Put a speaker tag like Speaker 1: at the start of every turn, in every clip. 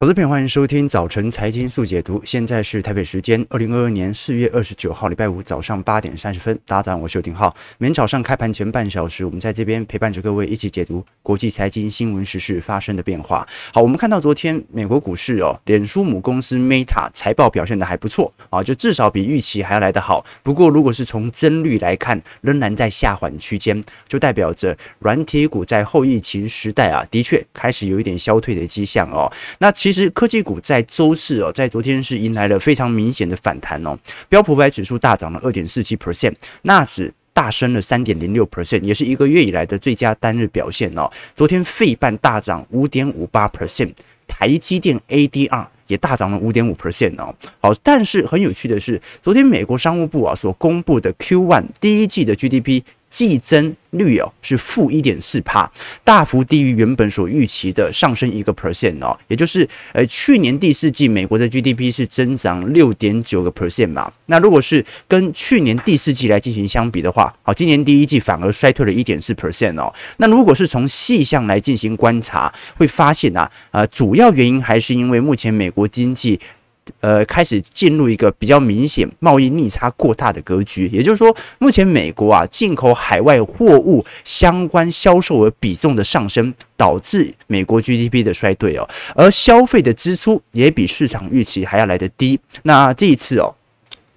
Speaker 1: 投资朋友，欢迎收听早晨财经速解读。现在是台北时间二零二二年四月二十九号礼拜五早上八点三十分。大家早上好，我是邱廷浩。每天早上开盘前半小时，我们在这边陪伴着各位一起解读国际财经新闻时事发生的变化。好，我们看到昨天美国股市哦，脸书母公司 Meta 财报表现得还不错啊，就至少比预期还要来得好。不过，如果是从增率来看，仍然在下缓区间，就代表着软体股在后疫情时代啊，的确开始有一点消退的迹象哦。那其实科技股在周四哦，在昨天是迎来了非常明显的反弹哦。标普五百指数大涨了二点四七 percent，纳指大升了三点零六 percent，也是一个月以来的最佳单日表现哦。昨天费半大涨五点五八 percent，台积电 ADR 也大涨了五点五 percent 哦。好，但是很有趣的是，昨天美国商务部啊所公布的 Q1 第一季的 GDP。季增率哦是负一点四帕，大幅低于原本所预期的上升一个 percent 哦，也就是呃去年第四季美国的 GDP 是增长六点九个 percent 嘛，那如果是跟去年第四季来进行相比的话，好，今年第一季反而衰退了一点四 percent 哦，那如果是从细项来进行观察，会发现啊，呃，主要原因还是因为目前美国经济。呃，开始进入一个比较明显贸易逆差过大的格局，也就是说，目前美国啊进口海外货物相关销售额比重的上升，导致美国 GDP 的衰退哦，而消费的支出也比市场预期还要来得低。那这一次哦。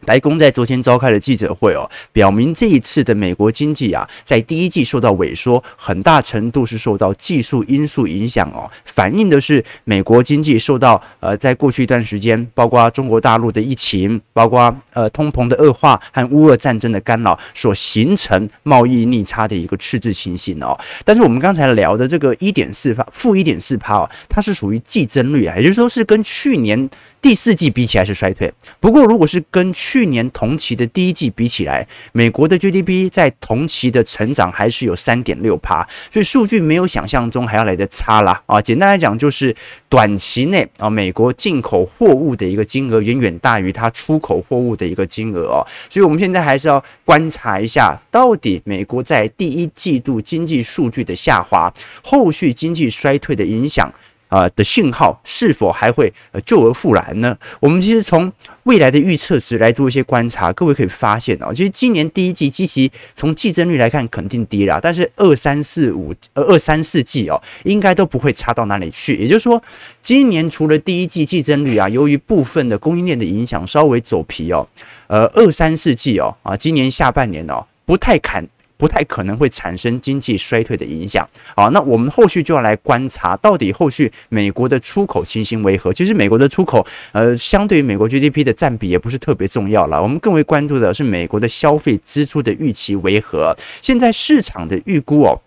Speaker 1: 白宫在昨天召开的记者会哦，表明这一次的美国经济啊，在第一季受到萎缩，很大程度是受到技术因素影响哦，反映的是美国经济受到呃，在过去一段时间，包括中国大陆的疫情，包括呃通膨的恶化和乌俄战争的干扰，所形成贸易逆差的一个赤字情形哦。但是我们刚才聊的这个一点四趴，负一点四趴哦，它是属于季增率啊，也就是说是跟去年第四季比起来是衰退。不过如果是跟去去年同期的第一季比起来，美国的 GDP 在同期的成长还是有三点六趴，所以数据没有想象中还要来得差啦啊！简单来讲，就是短期内啊，美国进口货物的一个金额远远大于它出口货物的一个金额哦，所以我们现在还是要观察一下，到底美国在第一季度经济数据的下滑，后续经济衰退的影响。啊的信号是否还会呃救而复燃呢？我们其实从未来的预测值来做一些观察，各位可以发现哦，其实今年第一季基期从季增率来看肯定低了，但是二三四五呃二三四季哦，应该都不会差到哪里去。也就是说，今年除了第一季季增率啊，由于部分的供应链的影响稍微走皮哦，呃二三四季哦啊，今年下半年哦不太砍。不太可能会产生经济衰退的影响。好，那我们后续就要来观察，到底后续美国的出口情形为何？其实美国的出口，呃，相对于美国 GDP 的占比也不是特别重要了。我们更为关注的是美国的消费支出的预期为何？现在市场的预估哦，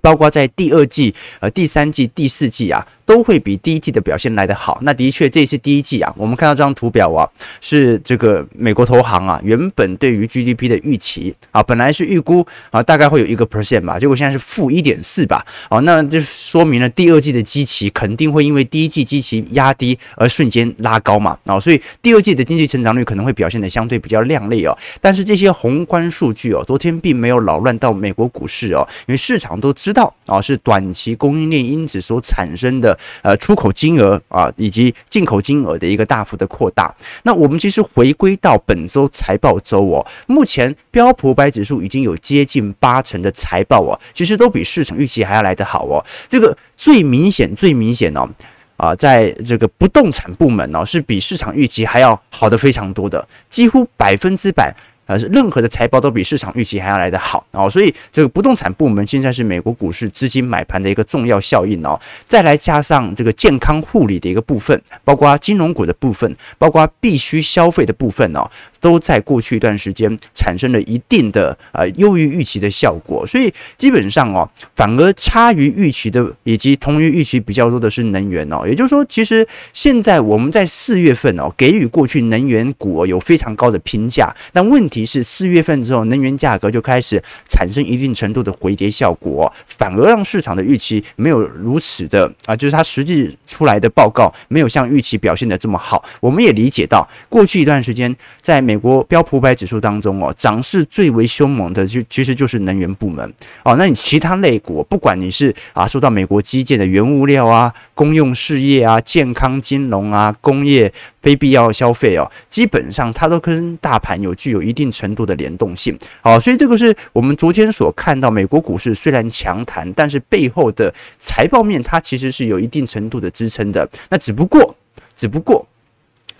Speaker 1: 包括在第二季、呃第三季、第四季啊。都会比第一季的表现来得好。那的确，这是第一季啊，我们看到这张图表啊，是这个美国投行啊，原本对于 GDP 的预期啊，本来是预估啊，大概会有一个 percent 吧，结果现在是负一点四吧。哦，那就说明了第二季的基期肯定会因为第一季基期压低而瞬间拉高嘛。啊，所以第二季的经济成长率可能会表现得相对比较亮丽哦。但是这些宏观数据哦，昨天并没有扰乱到美国股市哦，因为市场都知知道啊，是短期供应链因子所产生的。呃，出口金额啊，以及进口金额的一个大幅的扩大。那我们其实回归到本周财报周哦，目前标普五百指数已经有接近八成的财报哦，其实都比市场预期还要来得好哦。这个最明显、最明显哦，啊，在这个不动产部门哦，是比市场预期还要好的非常多的，几乎百分之百。呃，任何的财报都比市场预期还要来得好哦，所以这个不动产部门现在是美国股市资金买盘的一个重要效应哦。再来加上这个健康护理的一个部分，包括金融股的部分，包括必须消费的部分哦，都在过去一段时间产生了一定的呃优于预期的效果。所以基本上哦，反而差于预期的以及同于预期比较多的是能源哦。也就是说，其实现在我们在四月份哦，给予过去能源股有非常高的评价，但问题。是四月份之后，能源价格就开始产生一定程度的回跌效果，反而让市场的预期没有如此的啊，就是它实际出来的报告没有像预期表现的这么好。我们也理解到，过去一段时间，在美国标普百指数当中哦，涨势最为凶猛的就其实就是能源部门哦。那你其他类股，不管你是啊受到美国基建的原物料啊、公用事业啊、健康金融啊、工业非必要消费哦，基本上它都跟大盘有具有一定程度的联动性。好，所以这个是我们昨天所看到美国股市虽然强弹，但是背后的财报面它其实是有一定程度的支撑的。那只不过，只不过。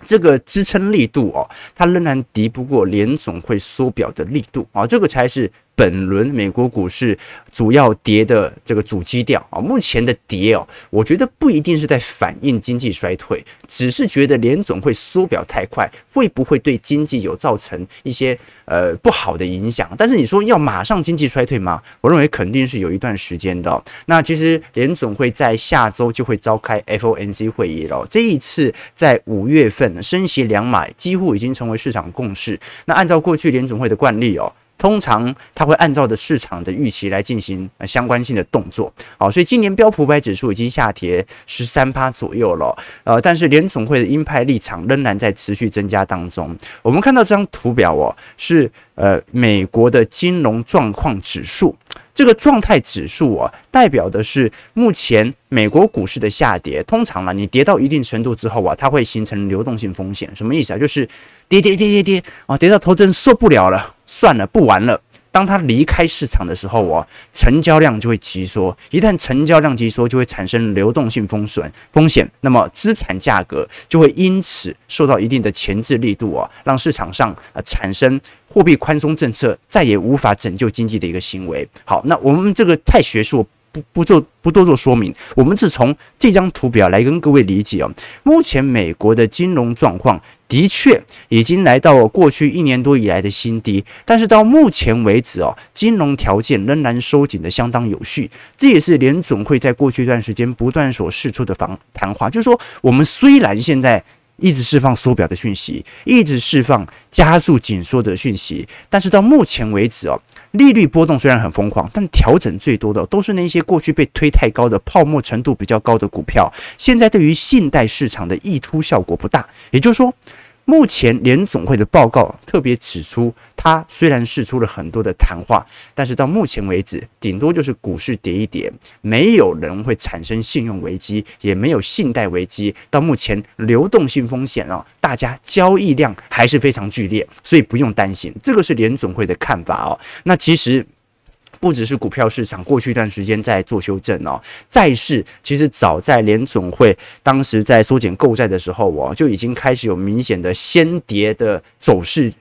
Speaker 1: 这个支撑力度哦，它仍然敌不过联总会缩表的力度啊，这个才是。本轮美国股市主要跌的这个主基调啊，目前的跌哦，我觉得不一定是在反映经济衰退，只是觉得联总会缩表太快，会不会对经济有造成一些呃不好的影响？但是你说要马上经济衰退吗？我认为肯定是有一段时间的。那其实联总会在下周就会召开 FOMC 会议了，这一次在五月份升息两码，几乎已经成为市场共识。那按照过去联总会的惯例哦。通常它会按照的市场的预期来进行相关性的动作，好，所以今年标普五百指数已经下跌十三趴左右了，呃，但是联总会的鹰派立场仍然在持续增加当中。我们看到这张图表哦，是呃美国的金融状况指数，这个状态指数啊，代表的是目前美国股市的下跌。通常呢，你跌到一定程度之后啊，它会形成流动性风险，什么意思啊？就是跌跌跌跌跌啊，跌到头真受不了了。算了，不玩了。当他离开市场的时候，哦，成交量就会急缩。一旦成交量急缩，就会产生流动性风损风险。那么资产价格就会因此受到一定的前置力度啊，让市场上啊产生货币宽松政策再也无法拯救经济的一个行为。好，那我们这个太学术。不不做不多做说明，我们是从这张图表来跟各位理解哦。目前美国的金融状况的确已经来到了过去一年多以来的新低，但是到目前为止哦，金融条件仍然收紧的相当有序。这也是联准会在过去一段时间不断所释出的防谈话，就是说，我们虽然现在一直释放缩表的讯息，一直释放加速紧缩的讯息，但是到目前为止哦。利率波动虽然很疯狂，但调整最多的都是那些过去被推太高的泡沫程度比较高的股票，现在对于信贷市场的溢出效果不大。也就是说，目前联总会的报告特别指出，它虽然释出了很多的谈话，但是到目前为止，顶多就是股市跌一跌，没有人会产生信用危机，也没有信贷危机。到目前流动性风险啊，大家交易量还是非常剧烈，所以不用担心。这个是联总会的看法哦。那其实。不只是股票市场，过去一段时间在做修正哦。债市其实早在联总会当时在缩减购债的时候哦，就已经开始有明显的先跌的走势。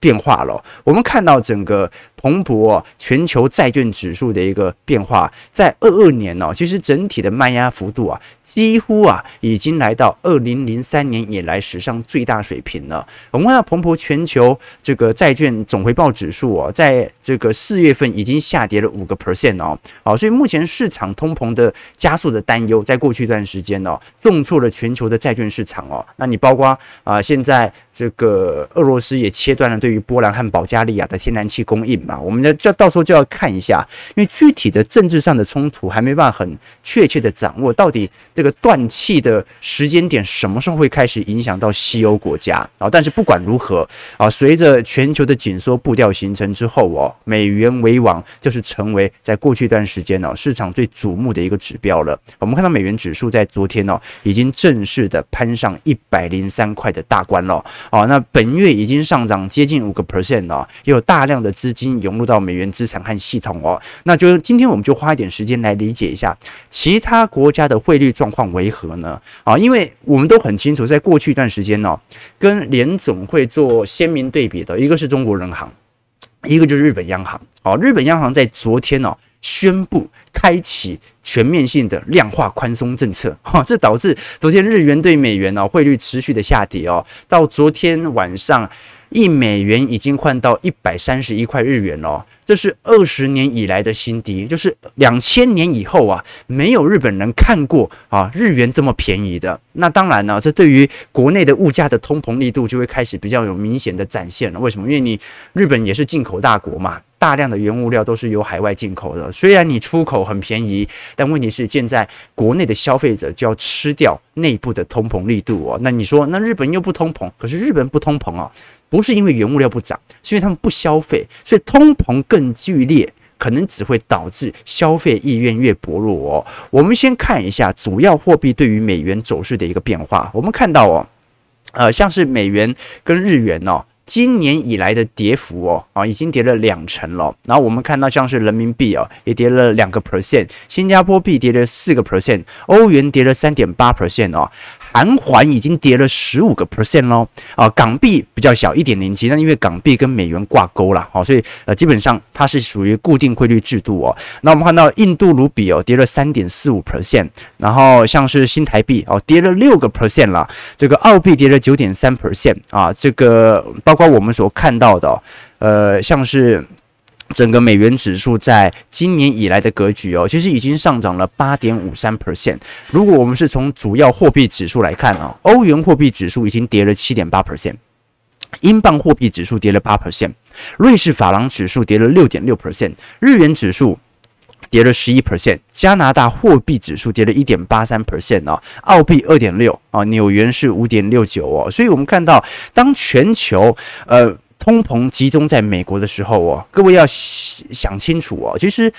Speaker 1: 变化了，我们看到整个彭博全球债券指数的一个变化，在二二年呢，其实整体的卖压幅度啊，几乎啊已经来到二零零三年以来史上最大水平了。我们看到彭博全球这个债券总回报指数啊，在这个四月份已经下跌了五个 percent 哦，好，所以目前市场通膨的加速的担忧，在过去一段时间呢，重挫了全球的债券市场哦。那你包括啊，现在这个俄罗斯也切断了对。于波兰和保加利亚的天然气供应嘛，我们呢就到时候就要看一下，因为具体的政治上的冲突还没办法很确切的掌握，到底这个断气的时间点什么时候会开始影响到西欧国家啊？但是不管如何啊，随着全球的紧缩步调形成之后哦，美元为王就是成为在过去一段时间呢市场最瞩目的一个指标了。我们看到美元指数在昨天哦已经正式的攀上一百零三块的大关了啊，那本月已经上涨接近。五个 percent 哦，也有大量的资金涌入到美元资产和系统哦。那就今天我们就花一点时间来理解一下其他国家的汇率状况为何呢？啊，因为我们都很清楚，在过去一段时间呢，跟联总会做鲜明对比的一个是中国人行，一个就是日本央行。哦，日本央行在昨天呢宣布开启全面性的量化宽松政策，哈，这导致昨天日元对美元呢汇率持续的下跌哦，到昨天晚上。一美元已经换到一百三十一块日元了，这是二十年以来的新低，就是两千年以后啊，没有日本人看过啊日元这么便宜的。那当然呢，这对于国内的物价的通膨力度就会开始比较有明显的展现了。为什么？因为你日本也是进口大国嘛。大量的原物料都是由海外进口的，虽然你出口很便宜，但问题是现在国内的消费者就要吃掉内部的通膨力度哦。那你说，那日本又不通膨，可是日本不通膨啊，不是因为原物料不涨，是因为他们不消费，所以通膨更剧烈，可能只会导致消费意愿越薄弱哦。我们先看一下主要货币对于美元走势的一个变化，我们看到哦，呃，像是美元跟日元哦。今年以来的跌幅哦，啊，已经跌了两成了。然后我们看到像是人民币哦，也跌了两个 percent，新加坡币跌了四个 percent，欧元跌了三点八 percent 哦，韩环已经跌了十五个 percent 喽。啊，港币比较小一点零七，那因为港币跟美元挂钩了，好，所以呃基本上它是属于固定汇率制度哦。那我们看到印度卢比哦跌了三点四五 percent，然后像是新台币哦跌了六个 percent 了，这个澳币跌了九点三 percent 啊，这个包括括。我们所看到的，呃，像是整个美元指数在今年以来的格局哦，其实已经上涨了八点五三 percent。如果我们是从主要货币指数来看啊，欧元货币指数已经跌了七点八 percent，英镑货币指数跌了八 percent，瑞士法郎指数跌了六点六 percent，日元指数跌了十一 percent，加拿大货币指数跌了一点八三 percent 哦，澳币二点六啊，纽元是五点六九哦，所以我们看到，当全球呃通膨集中在美国的时候哦，各位要想清楚哦，其实。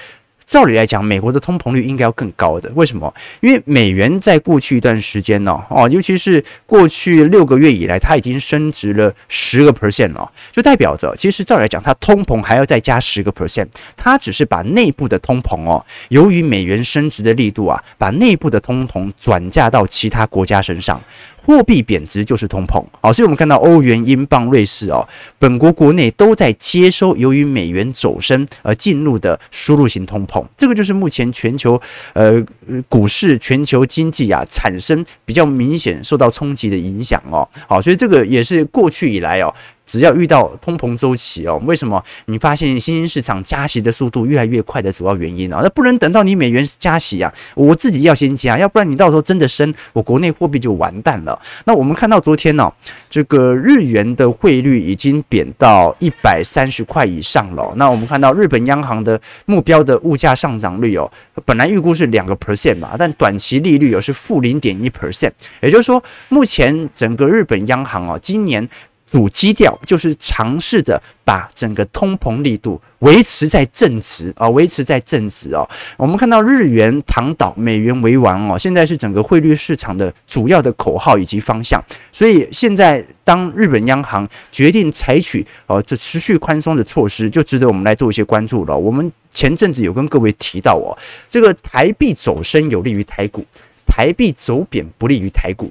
Speaker 1: 照理来讲，美国的通膨率应该要更高的。为什么？因为美元在过去一段时间呢，哦，尤其是过去六个月以来，它已经升值了十个 percent 了，就代表着，其实照理来讲，它通膨还要再加十个 percent。它只是把内部的通膨哦，由于美元升值的力度啊，把内部的通膨转嫁到其他国家身上。货币贬值就是通膨，好，所以我们看到欧元、英镑、瑞士哦，本国国内都在接收由于美元走升而进入的输入型通膨，这个就是目前全球呃股市、全球经济啊产生比较明显受到冲击的影响哦，好，所以这个也是过去以来哦。只要遇到通膨周期哦，为什么你发现新兴市场加息的速度越来越快的主要原因啊？那不能等到你美元加息啊，我自己要先加，要不然你到时候真的升，我国内货币就完蛋了。那我们看到昨天呢，这个日元的汇率已经贬到一百三十块以上了。那我们看到日本央行的目标的物价上涨率哦，本来预估是两个 percent 嘛，但短期利率又是负零点一 percent，也就是说，目前整个日本央行哦，今年。主基调就是尝试着把整个通膨力度维持在正值啊，维持在正值哦。我们看到日元躺倒，美元为王哦，现在是整个汇率市场的主要的口号以及方向。所以现在当日本央行决定采取哦这持续宽松的措施，就值得我们来做一些关注了。我们前阵子有跟各位提到哦，这个台币走升有利于台股，台币走贬不利于台股。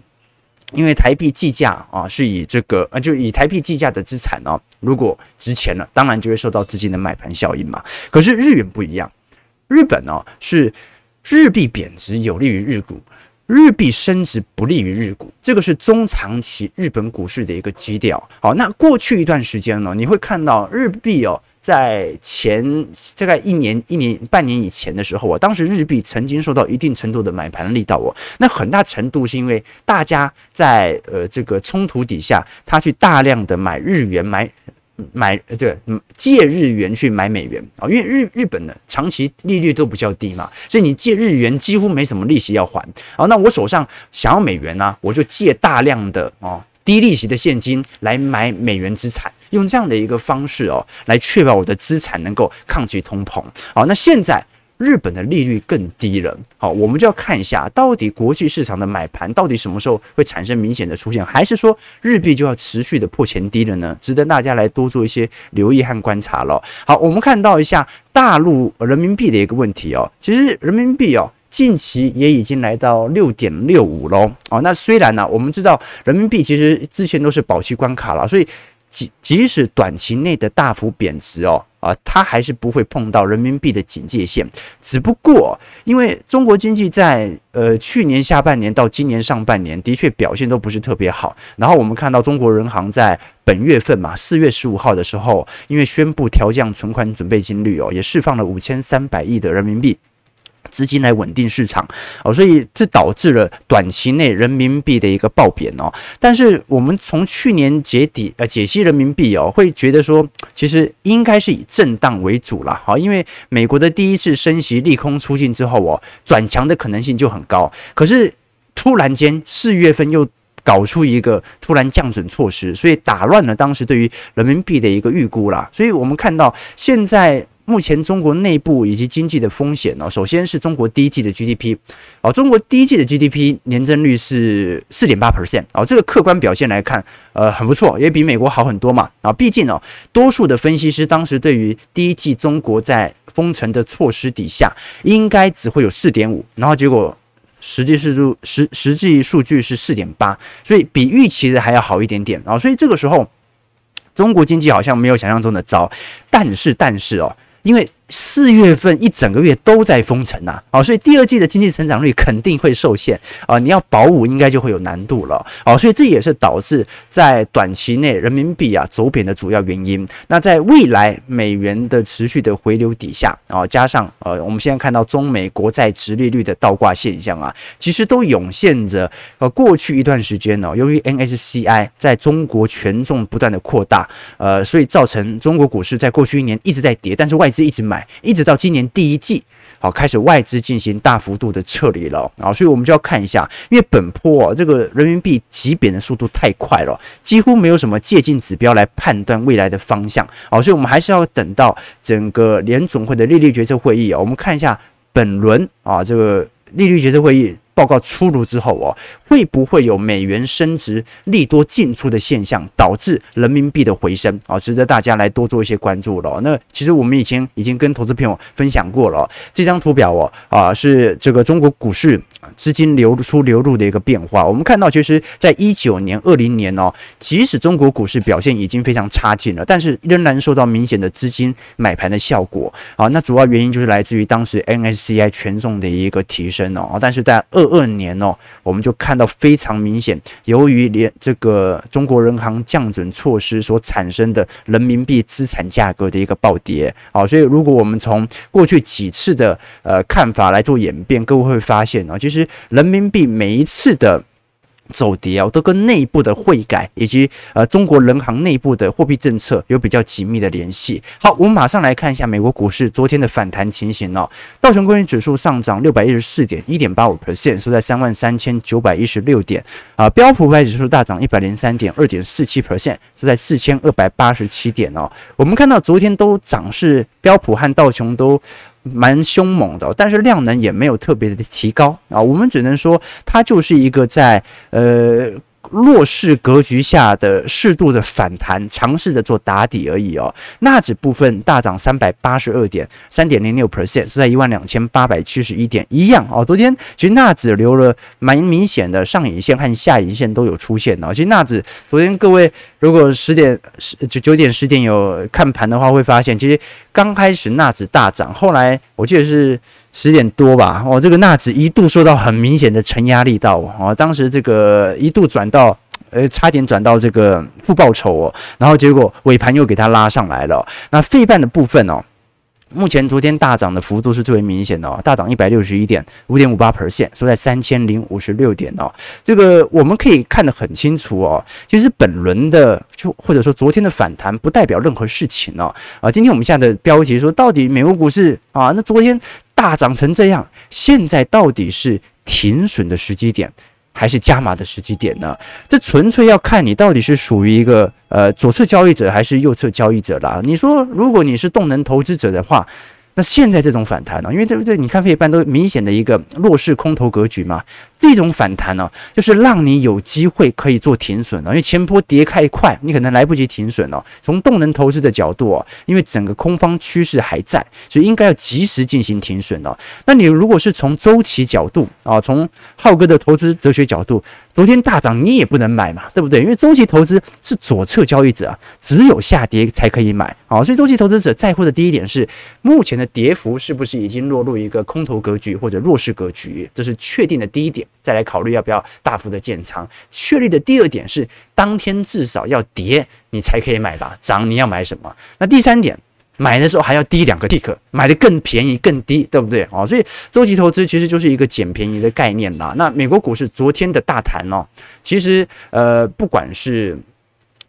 Speaker 1: 因为台币计价啊，是以这个啊，就以台币计价的资产呢，如果值钱了，当然就会受到资金的买盘效应嘛。可是日元不一样，日本呢是日币贬值有利于日股，日币升值不利于日股，这个是中长期日本股市的一个基调。好，那过去一段时间呢，你会看到日币哦。在前大概一年、一年半年以前的时候啊，当时日币曾经受到一定程度的买盘力道哦，那很大程度是因为大家在呃这个冲突底下，他去大量的买日元，买买呃对借日元去买美元啊，因为日日本的长期利率都比较低嘛，所以你借日元几乎没什么利息要还啊，那我手上想要美元呢，我就借大量的哦。低利息的现金来买美元资产，用这样的一个方式哦，来确保我的资产能够抗击通膨。好，那现在日本的利率更低了，好，我们就要看一下到底国际市场的买盘到底什么时候会产生明显的出现，还是说日币就要持续的破前低了呢？值得大家来多做一些留意和观察了。好，我们看到一下大陆人民币的一个问题哦，其实人民币哦。近期也已经来到六点六五喽，哦，那虽然呢、我们知道人民币其实之前都是保期关卡了，所以即即使短期内的大幅贬值哦。啊，它还是不会碰到人民币的警戒线，只不过因为中国经济在呃去年下半年到今年上半年的确表现都不是特别好，然后我们看到中国人行在本月份嘛，四月十五号的时候，因为宣布调降存款准备金率哦，也释放了五千三百亿的人民币。资金来稳定市场哦，所以这导致了短期内人民币的一个暴贬哦。但是我们从去年解底呃解析人民币哦，会觉得说其实应该是以震荡为主了哈，因为美国的第一次升息利空出尽之后哦，转强的可能性就很高。可是突然间四月份又搞出一个突然降准措施，所以打乱了当时对于人民币的一个预估啦。所以我们看到现在。目前中国内部以及经济的风险呢，首先是中国第一季的 GDP，哦，中国第一季的 GDP 年增率是四点八 percent，哦，这个客观表现来看，呃，很不错，也比美国好很多嘛，啊，毕竟哦，多数的分析师当时对于第一季中国在封城的措施底下，应该只会有四点五，然后结果实际是数实实际数据是四点八，所以比预期的还要好一点点啊，所以这个时候中国经济好像没有想象中的糟，但是但是哦。因为四月份一整个月都在封城呐，啊，所以第二季的经济成长率肯定会受限啊，你要保五应该就会有难度了，啊，所以这也是导致在短期内人民币啊走贬的主要原因。那在未来美元的持续的回流底下啊，加上呃，我们现在看到中美国债殖利率的倒挂现象啊，其实都涌现着呃过去一段时间呢，由于 NSCI 在中国权重不断的扩大，呃，所以造成中国股市在过去一年一直在跌，但是外资一直买。一直到今年第一季，好，开始外资进行大幅度的撤离了啊，所以我们就要看一下，因为本坡、哦，这个人民币急贬的速度太快了，几乎没有什么借镜指标来判断未来的方向啊，所以我们还是要等到整个联总会的利率决策会议啊，我们看一下本轮啊这个利率决策会议。报告出炉之后哦，会不会有美元升值利多进出的现象，导致人民币的回升啊？值得大家来多做一些关注了。那其实我们以前已经跟投资朋友分享过了，这张图表哦啊是这个中国股市资金流出流入的一个变化。我们看到，其实在一九年、二零年哦，即使中国股市表现已经非常差劲了，但是仍然受到明显的资金买盘的效果啊。那主要原因就是来自于当时 MSCI 权重的一个提升哦。但是在二二年哦，我们就看到非常明显，由于连这个中国人行降准措施所产生的人民币资产价格的一个暴跌啊，所以如果我们从过去几次的呃看法来做演变，各位会发现啊，其实人民币每一次的。走跌啊，都跟内部的汇改以及呃中国人行内部的货币政策有比较紧密的联系。好，我们马上来看一下美国股市昨天的反弹情形哦。道琼工业指数上涨六百一十四点，一点八五 percent，收在三万三千九百一十六点啊。标普五百指数大涨一百零三点，二点四七 percent，收在四千二百八十七点哦。我们看到昨天都涨势，标普和道琼都。蛮凶猛的，但是量能也没有特别的提高啊，我们只能说它就是一个在呃。弱势格局下的适度的反弹，尝试着做打底而已哦。纳指部分大涨三百八十二点，三点零六 percent，是在一万两千八百七十一点，一样哦。昨天其实纳指留了蛮明显的上影线和下影线都有出现哦。其实纳指昨天各位如果十点十就九点十点有看盘的话，会发现其实刚开始纳指大涨，后来我记得是。十点多吧，哦，这个纳指一度受到很明显的承压力道哦，当时这个一度转到，呃，差点转到这个负报酬哦，然后结果尾盘又给它拉上来了。那费半的部分哦。目前昨天大涨的幅度是最为明显的哦，大涨一百六十一点五点五八盆线收在三千零五十六点哦。这个我们可以看得很清楚哦。其实本轮的就或者说昨天的反弹不代表任何事情哦。啊，今天我们下的标题说，到底美国股市啊，那昨天大涨成这样，现在到底是停损的时机点？还是加码的时机点呢？这纯粹要看你到底是属于一个呃左侧交易者还是右侧交易者啦。你说，如果你是动能投资者的话，那现在这种反弹呢、因为对不对？你看费半都明显的一个弱势空头格局嘛。这种反弹呢、就是让你有机会可以做停损了、因为前波跌太快，你可能来不及停损了、哦。从动能投资的角度哦，因为整个空方趋势还在，所以应该要及时进行停损了、哦。那你如果是从周期角度啊，从浩哥的投资哲学角度。昨天大涨，你也不能买嘛，对不对？因为周期投资是左侧交易者，只有下跌才可以买。好，所以周期投资者在乎的第一点是，目前的跌幅是不是已经落入一个空头格局或者弱势格局，这是确定的第一点。再来考虑要不要大幅的建仓。确立的第二点是，当天至少要跌，你才可以买吧？涨你要买什么？那第三点。买的时候还要低两个 tick，买的更便宜更低，对不对？哦，所以周期投资其实就是一个捡便宜的概念啦。那美国股市昨天的大盘哦，其实呃，不管是。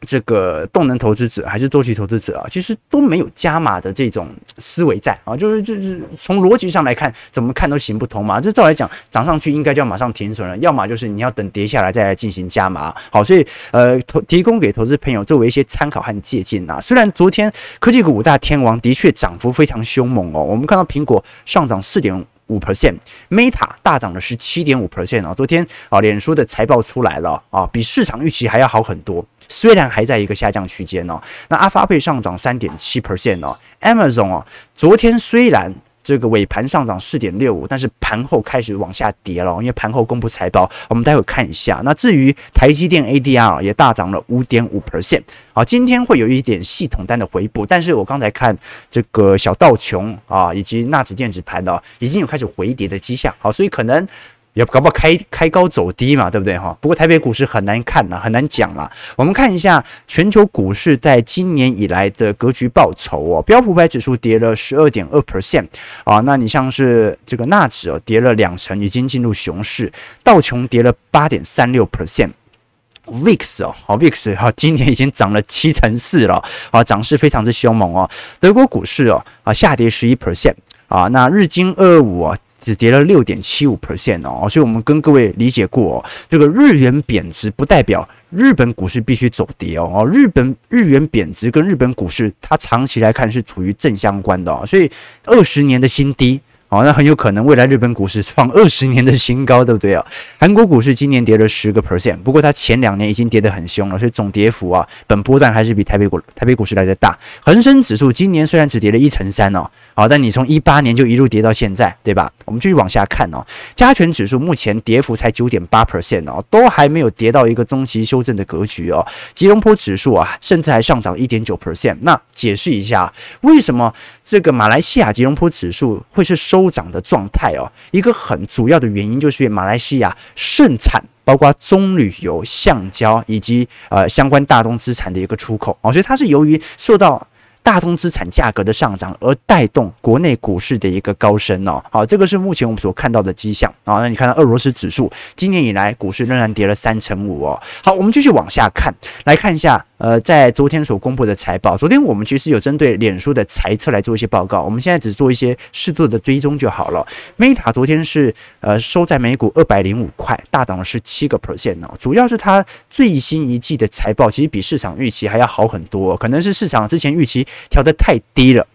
Speaker 1: 这个动能投资者还是周期投资者啊，其实都没有加码的这种思维在啊，就是就是从逻辑上来看，怎么看都行不通嘛。这照来讲，涨上去应该就要马上停损了，要么就是你要等跌下来再来进行加码。好，所以呃，投提供给投资朋友作为一些参考和借鉴啊。虽然昨天科技股五大天王的确涨幅非常凶猛哦，我们看到苹果上涨四点五 percent，Meta 大涨了是七点五 percent 啊。昨天啊，脸书的财报出来了啊，比市场预期还要好很多。虽然还在一个下降区间哦，那阿发贝上涨三点七 percent 哦，Amazon 哦，昨天虽然这个尾盘上涨四点六五，但是盘后开始往下跌了，因为盘后公布财报，我们待会看一下。那至于台积电 ADR 也大涨了五点五 percent，啊，今天会有一点系统单的回补，但是我刚才看这个小道琼啊，以及纳指电子盘的已经有开始回跌的迹象，好，所以可能。也搞不好开开高走低嘛，对不对哈？不过台北股市很难看了，很难讲了。我们看一下全球股市在今年以来的格局报酬哦。标普百指数跌了十二点二 percent 啊，那你像是这个纳指哦，跌了两成，已经进入熊市。道琼跌了八点三六 percent，VIX 哦，好 VIX 哈，今年已经涨了七成四了啊，涨势非常之凶猛哦。德国股市哦啊，下跌十一 percent 啊，那日经二二五啊。只跌了六点七五 percent 哦，所以我们跟各位理解过哦，这个日元贬值不代表日本股市必须走跌哦，哦，日本日元贬值跟日本股市它长期来看是处于正相关的哦，所以二十年的新低。哦，那很有可能未来日本股市创二十年的新高，对不对啊？韩国股市今年跌了十个 percent，不过它前两年已经跌得很凶了，所以总跌幅啊，本波段还是比台北股台北股市来的大。恒生指数今年虽然只跌了一成三哦，好，但你从一八年就一路跌到现在，对吧？我们继续往下看哦，加权指数目前跌幅才九点八 percent 哦，都还没有跌到一个中期修正的格局哦。吉隆坡指数啊，甚至还上涨一点九 percent。那解释一下，为什么这个马来西亚吉隆坡指数会是收？收涨的状态哦，一个很主要的原因就是马来西亚盛产包括棕榈油、橡胶以及呃相关大宗资产的一个出口哦，所以它是由于受到。大宗资产价格的上涨，而带动国内股市的一个高升哦。好，这个是目前我们所看到的迹象啊。那你看到俄罗斯指数今年以来股市仍然跌了三成五哦。好，我们继续往下看，来看一下呃，在昨天所公布的财报。昨天我们其实有针对脸书的财测来做一些报告，我们现在只做一些适度的追踪就好了。Meta 昨天是呃收在每股二百零五块，大涨了十七个 percent 哦。主要是它最新一季的财报其实比市场预期还要好很多，可能是市场之前预期。调得太低了，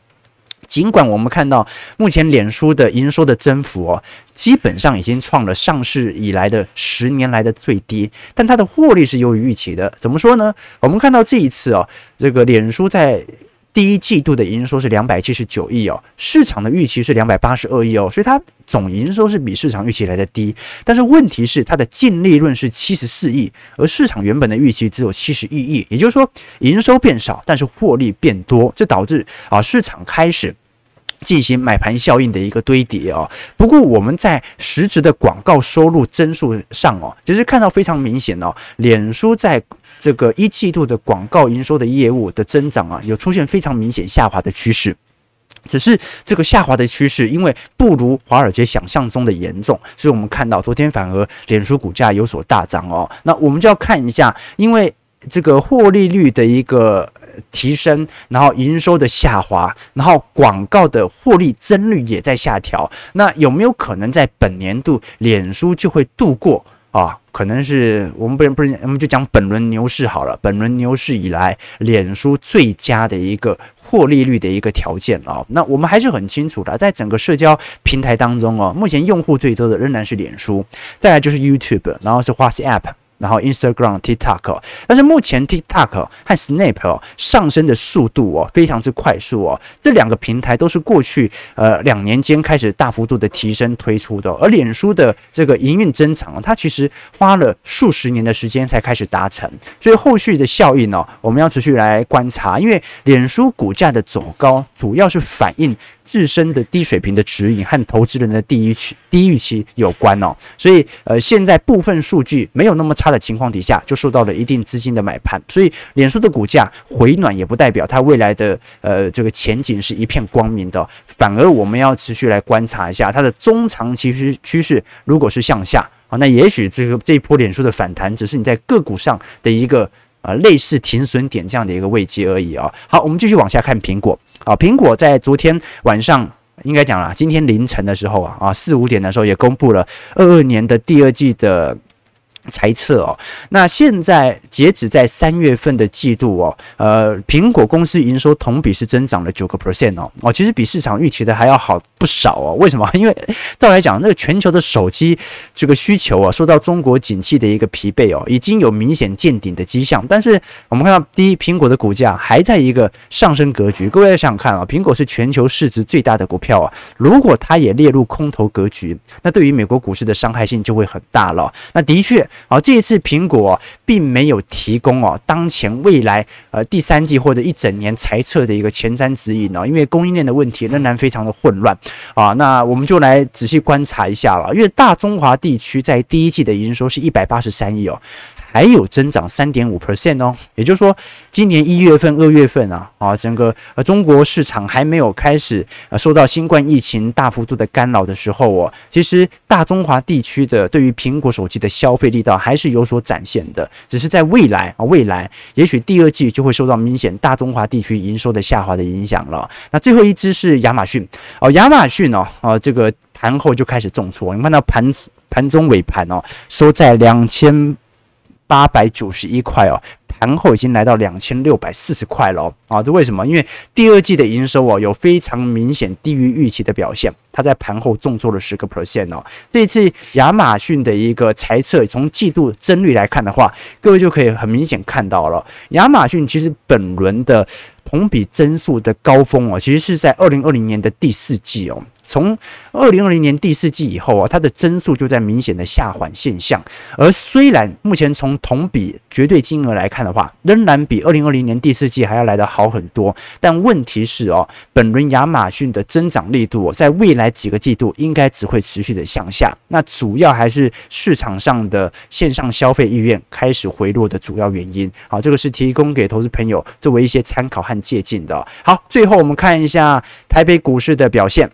Speaker 1: 尽管我们看到目前脸书的营收的增幅哦，基本上已经创了上市以来的十年来的最低，但它的获利是优于预期的。怎么说呢？我们看到这一次哦，这个脸书在。第一季度的营收是两百七十九亿哦，市场的预期是两百八十二亿哦，所以它总营收是比市场预期来的低。但是问题是它的净利润是七十四亿，而市场原本的预期只有七十一亿，也就是说营收变少，但是获利变多，这导致啊市场开始进行买盘效应的一个堆叠哦。不过我们在实质的广告收入增速上哦，其实看到非常明显哦，脸书在。这个一季度的广告营收的业务的增长啊，有出现非常明显下滑的趋势。只是这个下滑的趋势，因为不如华尔街想象中的严重，所以我们看到昨天反而脸书股价有所大涨哦。那我们就要看一下，因为这个获利率的一个提升，然后营收的下滑，然后广告的获利增率也在下调，那有没有可能在本年度脸书就会度过？啊，可能是我们不不是，我们就讲本轮牛市好了。本轮牛市以来，脸书最佳的一个获利率的一个条件啊。那我们还是很清楚的，在整个社交平台当中哦，目前用户最多的仍然是脸书，再来就是 YouTube，然后是 WhatsApp。然后 Instagram、TikTok，但是目前 TikTok 和 Snap 上升的速度哦非常之快速哦，这两个平台都是过去呃两年间开始大幅度的提升推出的，而脸书的这个营运增长，它其实花了数十年的时间才开始达成，所以后续的效应呢，我们要持续来观察，因为脸书股价的走高主要是反映自身的低水平的指引和投资人的低预期低预期有关哦，所以呃现在部分数据没有那么差。的情况底下就受到了一定资金的买盘，所以脸书的股价回暖也不代表它未来的呃这个前景是一片光明的，反而我们要持续来观察一下它的中长期趋趋势，如果是向下啊，那也许这个这一波脸书的反弹只是你在个股上的一个啊类似停损点这样的一个位阶而已啊。好，我们继续往下看苹果啊，苹果在昨天晚上应该讲了，今天凌晨的时候啊啊四五点的时候也公布了二二年的第二季的。猜测哦，那现在截止在三月份的季度哦，呃，苹果公司营收同比是增长了九个 percent 哦，哦，其实比市场预期的还要好不少哦。为什么？因为照来讲，那个全球的手机这个需求啊，受到中国景气的一个疲惫哦，已经有明显见顶的迹象。但是我们看到，第一，苹果的股价还在一个上升格局。各位想想看啊，苹果是全球市值最大的股票啊，如果它也列入空头格局，那对于美国股市的伤害性就会很大了。那的确。好，这一次苹果并没有提供哦，当前未来呃第三季或者一整年财测的一个前瞻指引呢，因为供应链的问题仍然非常的混乱啊。那我们就来仔细观察一下了，因为大中华地区在第一季的营收是一百八十三亿哦。还有增长三点五 percent 哦，也就是说，今年一月份、二月份啊，啊，整个呃中国市场还没有开始呃受到新冠疫情大幅度的干扰的时候哦，其实大中华地区的对于苹果手机的消费力道还是有所展现的，只是在未来啊，未来也许第二季就会受到明显大中华地区营收的下滑的影响了。那最后一支是亚马逊哦，亚马逊哦，啊，这个盘后就开始重挫，你看到盘盘中尾盘哦，收在两千。八百九十一块哦，盘后已经来到两千六百四十块了啊！这为什么？因为第二季的营收哦，有非常明显低于预期的表现，它在盘后重挫了十个 percent 哦。这次亚马逊的一个财测，从季度增率来看的话，各位就可以很明显看到了，亚马逊其实本轮的同比增速的高峰哦，其实是在二零二零年的第四季哦。从二零二零年第四季以后啊，它的增速就在明显的下缓现象。而虽然目前从同比绝对金额来看的话，仍然比二零二零年第四季还要来得好很多。但问题是哦，本轮亚马逊的增长力度在未来几个季度应该只会持续的向下。那主要还是市场上的线上消费意愿开始回落的主要原因。好，这个是提供给投资朋友作为一些参考和借鉴的。好，最后我们看一下台北股市的表现。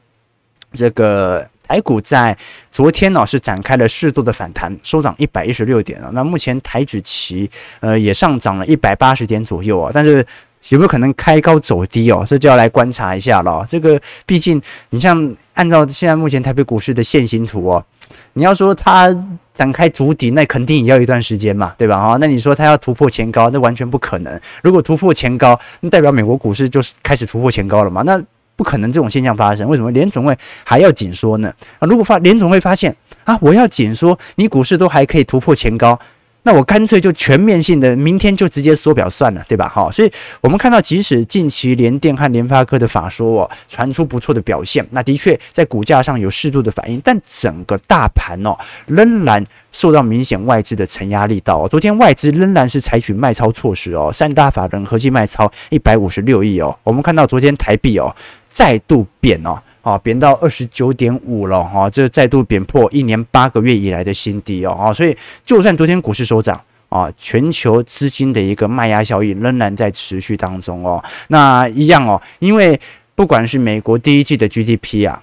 Speaker 1: 这个台股在昨天呢是展开了适度的反弹，收涨一百一十六点啊。那目前台指期呃也上涨了一百八十点左右啊，但是有没有可能开高走低哦？这就要来观察一下了。这个毕竟你像按照现在目前台北股市的线形图哦，你要说它展开筑底，那肯定也要一段时间嘛，对吧？哈，那你说它要突破前高，那完全不可能。如果突破前高，那代表美国股市就是开始突破前高了嘛？那不可能这种现象发生，为什么联总会还要紧缩呢？啊，如果发联总会发现啊，我要紧缩，你股市都还可以突破前高。那我干脆就全面性的，明天就直接缩表算了，对吧？好，所以我们看到，即使近期联电和联发科的法说哦，传出不错的表现，那的确在股价上有适度的反应，但整个大盘哦，仍然受到明显外资的承压力道。昨天外资仍然是采取卖超措施哦，三大法人合计卖超一百五十六亿哦。我们看到昨天台币哦，再度贬哦。啊，贬到二十九点五了哈，这再度贬破一年八个月以来的新低哦，啊，所以就算昨天股市收涨啊，全球资金的一个卖压效应仍然在持续当中哦。那一样哦，因为不管是美国第一季的 GDP 啊，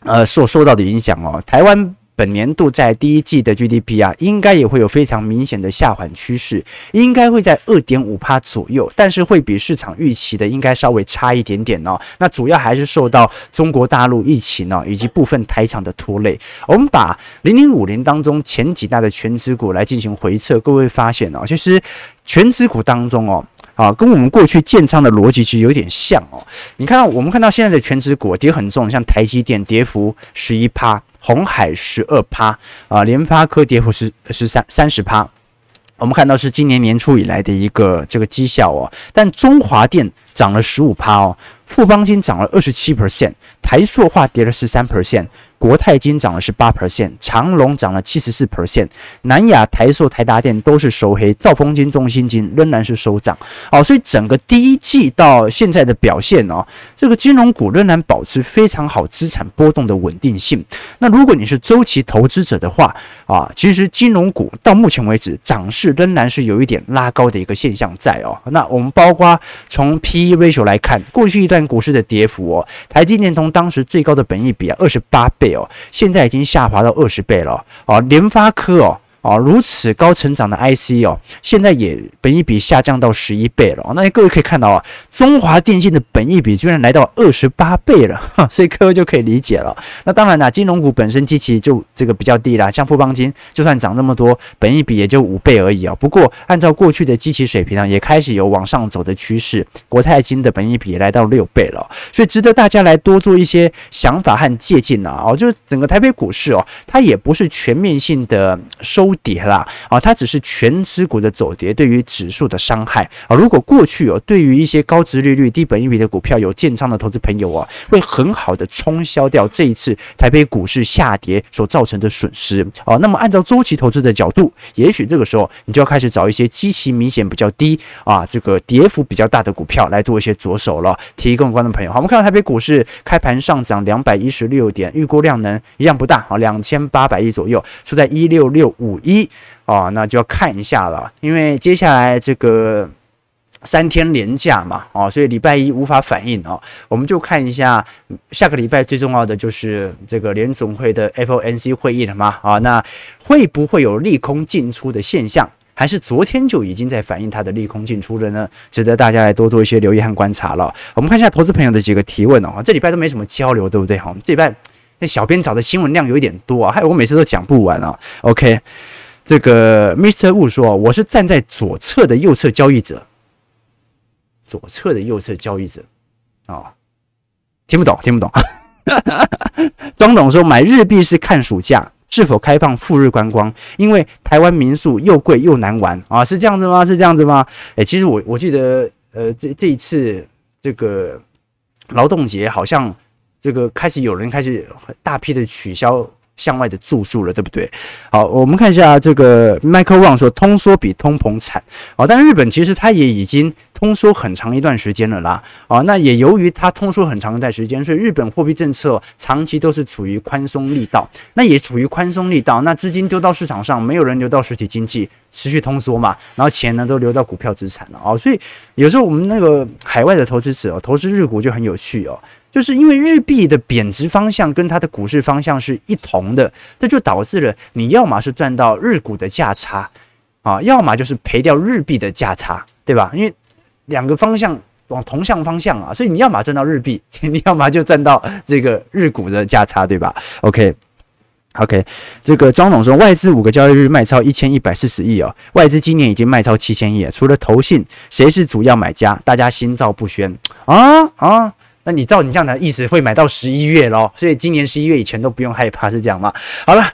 Speaker 1: 呃，所受到的影响哦，台湾。本年度在第一季的 GDP 啊，应该也会有非常明显的下缓趋势，应该会在二点五趴左右，但是会比市场预期的应该稍微差一点点哦。那主要还是受到中国大陆疫情哦以及部分台厂的拖累。我们把零零五零当中前几大的权值股来进行回测，各位发现哦，其实权值股当中哦。啊，跟我们过去建仓的逻辑其实有点像哦。你看到我们看到现在的权值股跌很重，像台积电跌幅十一趴，红海十二趴，啊，联发科跌幅是十三三十趴。我们看到是今年年初以来的一个这个绩效哦，但中华电涨了十五趴哦，富邦金涨了二十七 percent，台塑化跌了十三 percent。国泰金涨了十八 percent，长隆涨了七十四 percent，南亚、台塑、台达电都是收黑，兆丰金、中信金仍然是收涨。哦，所以整个第一季到现在的表现哦，这个金融股仍然保持非常好资产波动的稳定性。那如果你是周期投资者的话啊，其实金融股到目前为止涨势仍然是有一点拉高的一个现象在哦。那我们包括从 P PE ratio 来看，过去一段股市的跌幅哦，台积电从当时最高的本益比啊二十八倍。哦，现在已经下滑到二十倍了哦，联发科哦。哦，如此高成长的 IC 哦，现在也本益比下降到十一倍了。那各位可以看到啊，中华电信的本益比居然来到二十八倍了，所以各位就可以理解了。那当然啦，金融股本身基期就这个比较低啦，像富邦金就算涨那么多，本益比也就五倍而已啊。不过按照过去的基期水平呢，也开始有往上走的趋势。国泰金的本益比也来到六倍了，所以值得大家来多做一些想法和借鉴啊。哦，就是整个台北股市哦，它也不是全面性的收。跌啦啊，它只是权值股的走跌对于指数的伤害啊。如果过去哦，对于一些高值利率、低本益比的股票有建仓的投资朋友啊，会很好的冲销掉这一次台北股市下跌所造成的损失啊。那么按照周期投资的角度，也许这个时候你就要开始找一些基期明显比较低啊，这个跌幅比较大的股票来做一些着手了。提供观众朋友，好，我们看到台北股市开盘上涨两百一十六点，预估量能一样不大啊，两千八百亿左右，是在一六六五。一哦，那就要看一下了，因为接下来这个三天连假嘛，哦，所以礼拜一无法反应哦，我们就看一下下个礼拜最重要的就是这个联总会的 FOMC 会议了嘛，啊，那会不会有利空进出的现象？还是昨天就已经在反映它的利空进出了呢？值得大家来多做一些留意和观察了。我们看一下投资朋友的几个提问哦，这礼拜都没什么交流，对不对？哈，这礼拜。那小编找的新闻量有一点多啊，害我每次都讲不完啊。OK，这个 Mr. Wu 说，我是站在左侧的右侧交易者，左侧的右侧交易者啊、哦，听不懂，听不懂。庄董说，买日币是看暑假是否开放赴日观光，因为台湾民宿又贵又难玩啊，是这样子吗？是这样子吗？诶，其实我我记得，呃，这这一次这个劳动节好像。这个开始有人开始大批的取消向外的住宿了，对不对？好，我们看一下这个 Michael Wang 说，通缩比通膨惨。哦，但日本其实它也已经通缩很长一段时间了啦。哦，那也由于它通缩很长一段时间，所以日本货币政策长期都是处于宽松力道。那也处于宽松力道，那资金丢到市场上，没有人流到实体经济，持续通缩嘛，然后钱呢都流到股票资产了。哦，所以有时候我们那个海外的投资者哦，投资日股就很有趣哦。就是因为日币的贬值方向跟它的股市方向是一同的，这就导致了你要么是赚到日股的价差啊，要么就是赔掉日币的价差，对吧？因为两个方向往同向方向啊，所以你要么赚到日币，你要么就赚到这个日股的价差，对吧？OK，OK，、这个庄总说外资五个交易日卖超一千一百四十亿哦，外资今年已经卖超七千亿，除了投信，谁是主要买家？大家心照不宣啊啊！那你照你这样的意思，会买到十一月咯，所以今年十一月以前都不用害怕，是这样吗？好了，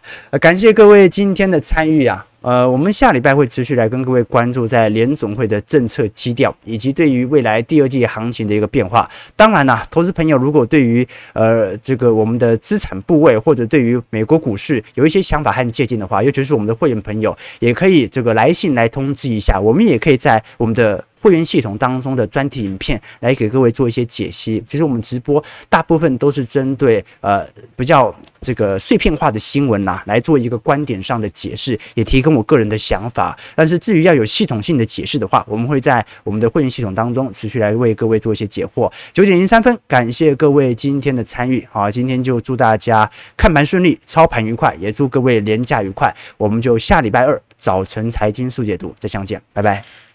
Speaker 1: 感谢各位今天的参与啊。呃，我们下礼拜会持续来跟各位关注在联总会的政策基调，以及对于未来第二季行情的一个变化。当然啦，投资朋友如果对于呃这个我们的资产部位或者对于美国股市有一些想法和借鉴的话，尤其是我们的会员朋友，也可以这个来信来通知一下，我们也可以在我们的会员系统当中的专题影片来给各位做一些解析。其实我们直播大部分都是针对呃比较这个碎片化的新闻呐、来做一个观点上的解释，也提供我个人的想法。但是至于要有系统性的解释的话，我们会在我们的会员系统当中持续来为各位做一些解惑。九点零三分，感谢各位今天的参与。好，今天就祝大家看盘顺利，操盘愉快，也祝各位连假愉快。我们就下礼拜二早晨财经速解读再相见，拜拜。